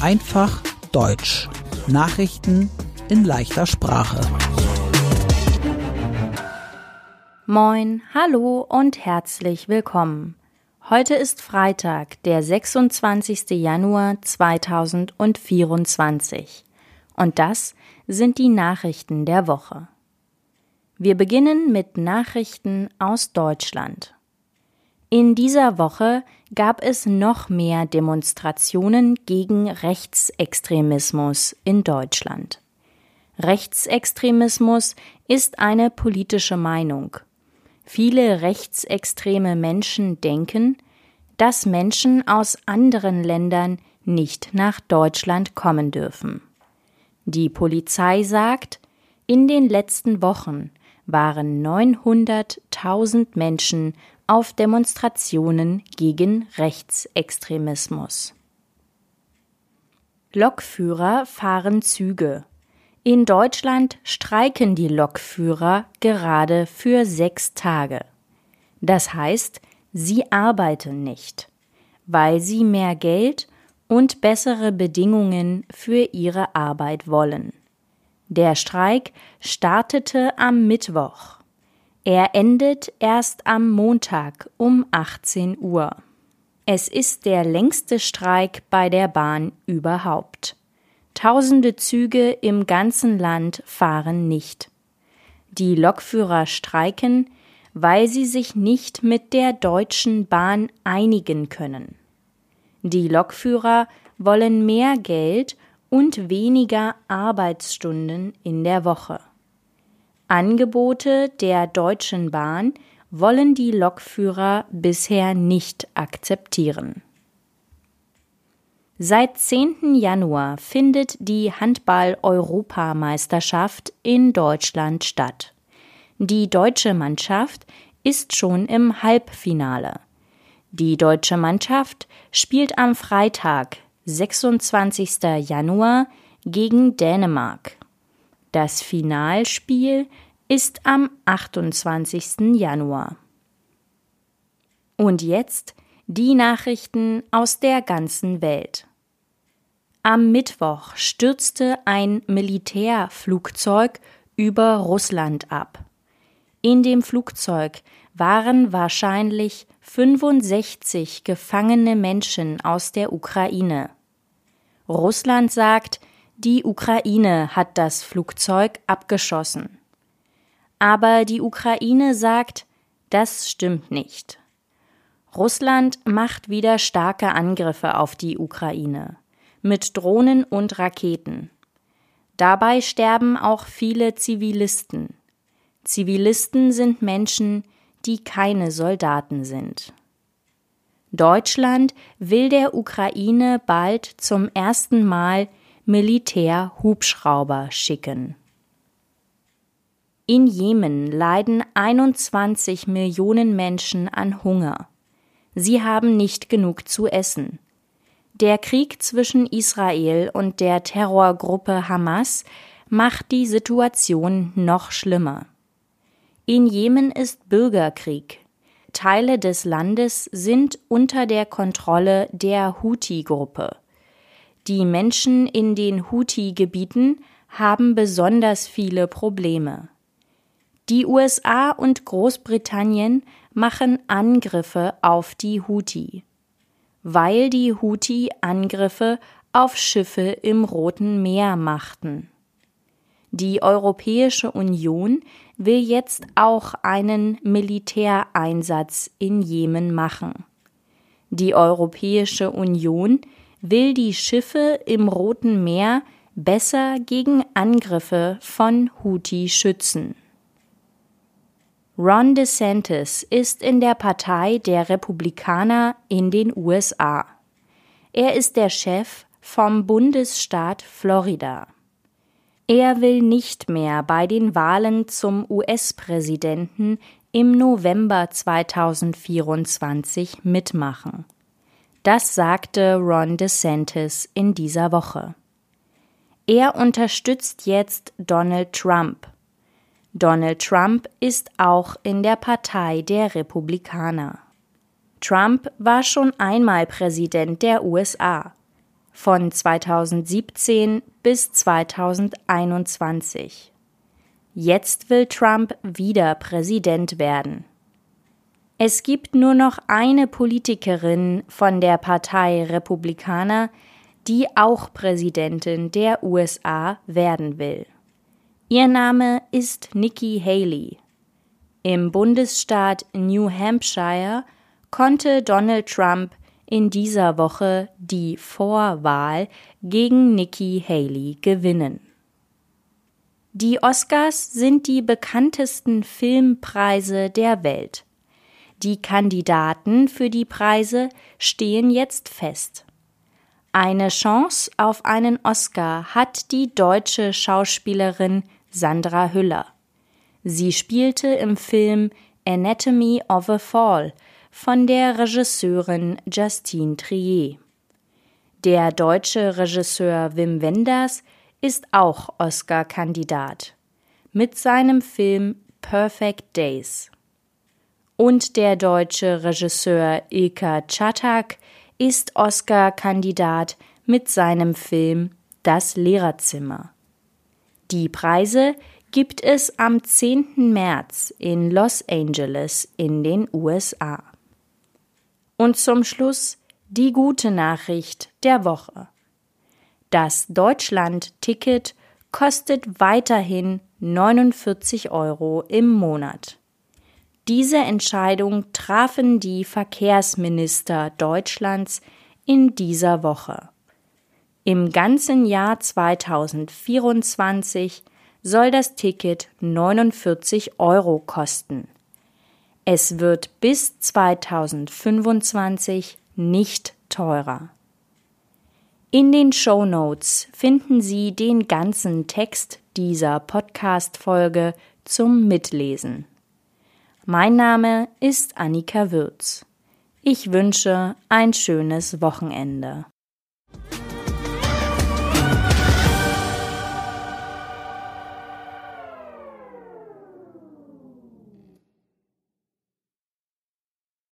Einfach Deutsch. Nachrichten in leichter Sprache. Moin, hallo und herzlich willkommen. Heute ist Freitag, der 26. Januar 2024. Und das sind die Nachrichten der Woche. Wir beginnen mit Nachrichten aus Deutschland. In dieser Woche gab es noch mehr Demonstrationen gegen Rechtsextremismus in Deutschland. Rechtsextremismus ist eine politische Meinung. Viele rechtsextreme Menschen denken, dass Menschen aus anderen Ländern nicht nach Deutschland kommen dürfen. Die Polizei sagt, in den letzten Wochen waren 900.000 Menschen auf Demonstrationen gegen Rechtsextremismus. Lokführer fahren Züge. In Deutschland streiken die Lokführer gerade für sechs Tage. Das heißt, sie arbeiten nicht, weil sie mehr Geld und bessere Bedingungen für ihre Arbeit wollen. Der Streik startete am Mittwoch. Er endet erst am Montag um 18 Uhr. Es ist der längste Streik bei der Bahn überhaupt. Tausende Züge im ganzen Land fahren nicht. Die Lokführer streiken, weil sie sich nicht mit der Deutschen Bahn einigen können. Die Lokführer wollen mehr Geld und weniger Arbeitsstunden in der Woche. Angebote der Deutschen Bahn wollen die Lokführer bisher nicht akzeptieren. Seit 10. Januar findet die Handball-Europameisterschaft in Deutschland statt. Die deutsche Mannschaft ist schon im Halbfinale. Die deutsche Mannschaft spielt am Freitag 26. Januar gegen Dänemark. Das Finalspiel ist am 28. Januar. Und jetzt die Nachrichten aus der ganzen Welt. Am Mittwoch stürzte ein Militärflugzeug über Russland ab. In dem Flugzeug waren wahrscheinlich 65 gefangene Menschen aus der Ukraine. Russland sagt, die Ukraine hat das Flugzeug abgeschossen. Aber die Ukraine sagt, das stimmt nicht. Russland macht wieder starke Angriffe auf die Ukraine mit Drohnen und Raketen. Dabei sterben auch viele Zivilisten. Zivilisten sind Menschen, die keine Soldaten sind. Deutschland will der Ukraine bald zum ersten Mal Militärhubschrauber schicken. In Jemen leiden 21 Millionen Menschen an Hunger. Sie haben nicht genug zu essen. Der Krieg zwischen Israel und der Terrorgruppe Hamas macht die Situation noch schlimmer. In Jemen ist Bürgerkrieg. Teile des Landes sind unter der Kontrolle der Houthi-Gruppe. Die Menschen in den Houthi-Gebieten haben besonders viele Probleme. Die USA und Großbritannien machen Angriffe auf die Houthi, weil die Houthi Angriffe auf Schiffe im Roten Meer machten. Die Europäische Union will jetzt auch einen Militäreinsatz in Jemen machen. Die Europäische Union will die Schiffe im Roten Meer besser gegen Angriffe von Houthi schützen. Ron DeSantis ist in der Partei der Republikaner in den USA. Er ist der Chef vom Bundesstaat Florida. Er will nicht mehr bei den Wahlen zum US-Präsidenten im November 2024 mitmachen. Das sagte Ron DeSantis in dieser Woche. Er unterstützt jetzt Donald Trump. Donald Trump ist auch in der Partei der Republikaner. Trump war schon einmal Präsident der USA. von 2017 bis 2021. Jetzt will Trump wieder Präsident werden. Es gibt nur noch eine Politikerin von der Partei Republikaner, die auch Präsidentin der USA werden will. Ihr Name ist Nikki Haley. Im Bundesstaat New Hampshire konnte Donald Trump in dieser Woche die Vorwahl gegen Nikki Haley gewinnen. Die Oscars sind die bekanntesten Filmpreise der Welt. Die Kandidaten für die Preise stehen jetzt fest. Eine Chance auf einen Oscar hat die deutsche Schauspielerin Sandra Hüller. Sie spielte im Film Anatomy of a Fall von der Regisseurin Justine Trier. Der deutsche Regisseur Wim Wenders ist auch Oscar-Kandidat mit seinem Film Perfect Days. Und der deutsche Regisseur Ilka Chatak ist Oscar-Kandidat mit seinem Film Das Lehrerzimmer. Die Preise gibt es am 10. März in Los Angeles in den USA. Und zum Schluss die gute Nachricht der Woche. Das Deutschland-Ticket kostet weiterhin 49 Euro im Monat. Diese Entscheidung trafen die Verkehrsminister Deutschlands in dieser Woche. Im ganzen Jahr 2024 soll das Ticket 49 Euro kosten. Es wird bis 2025 nicht teurer. In den Show Notes finden Sie den ganzen Text dieser Podcast-Folge zum Mitlesen. Mein Name ist Annika Würz. Ich wünsche ein schönes Wochenende.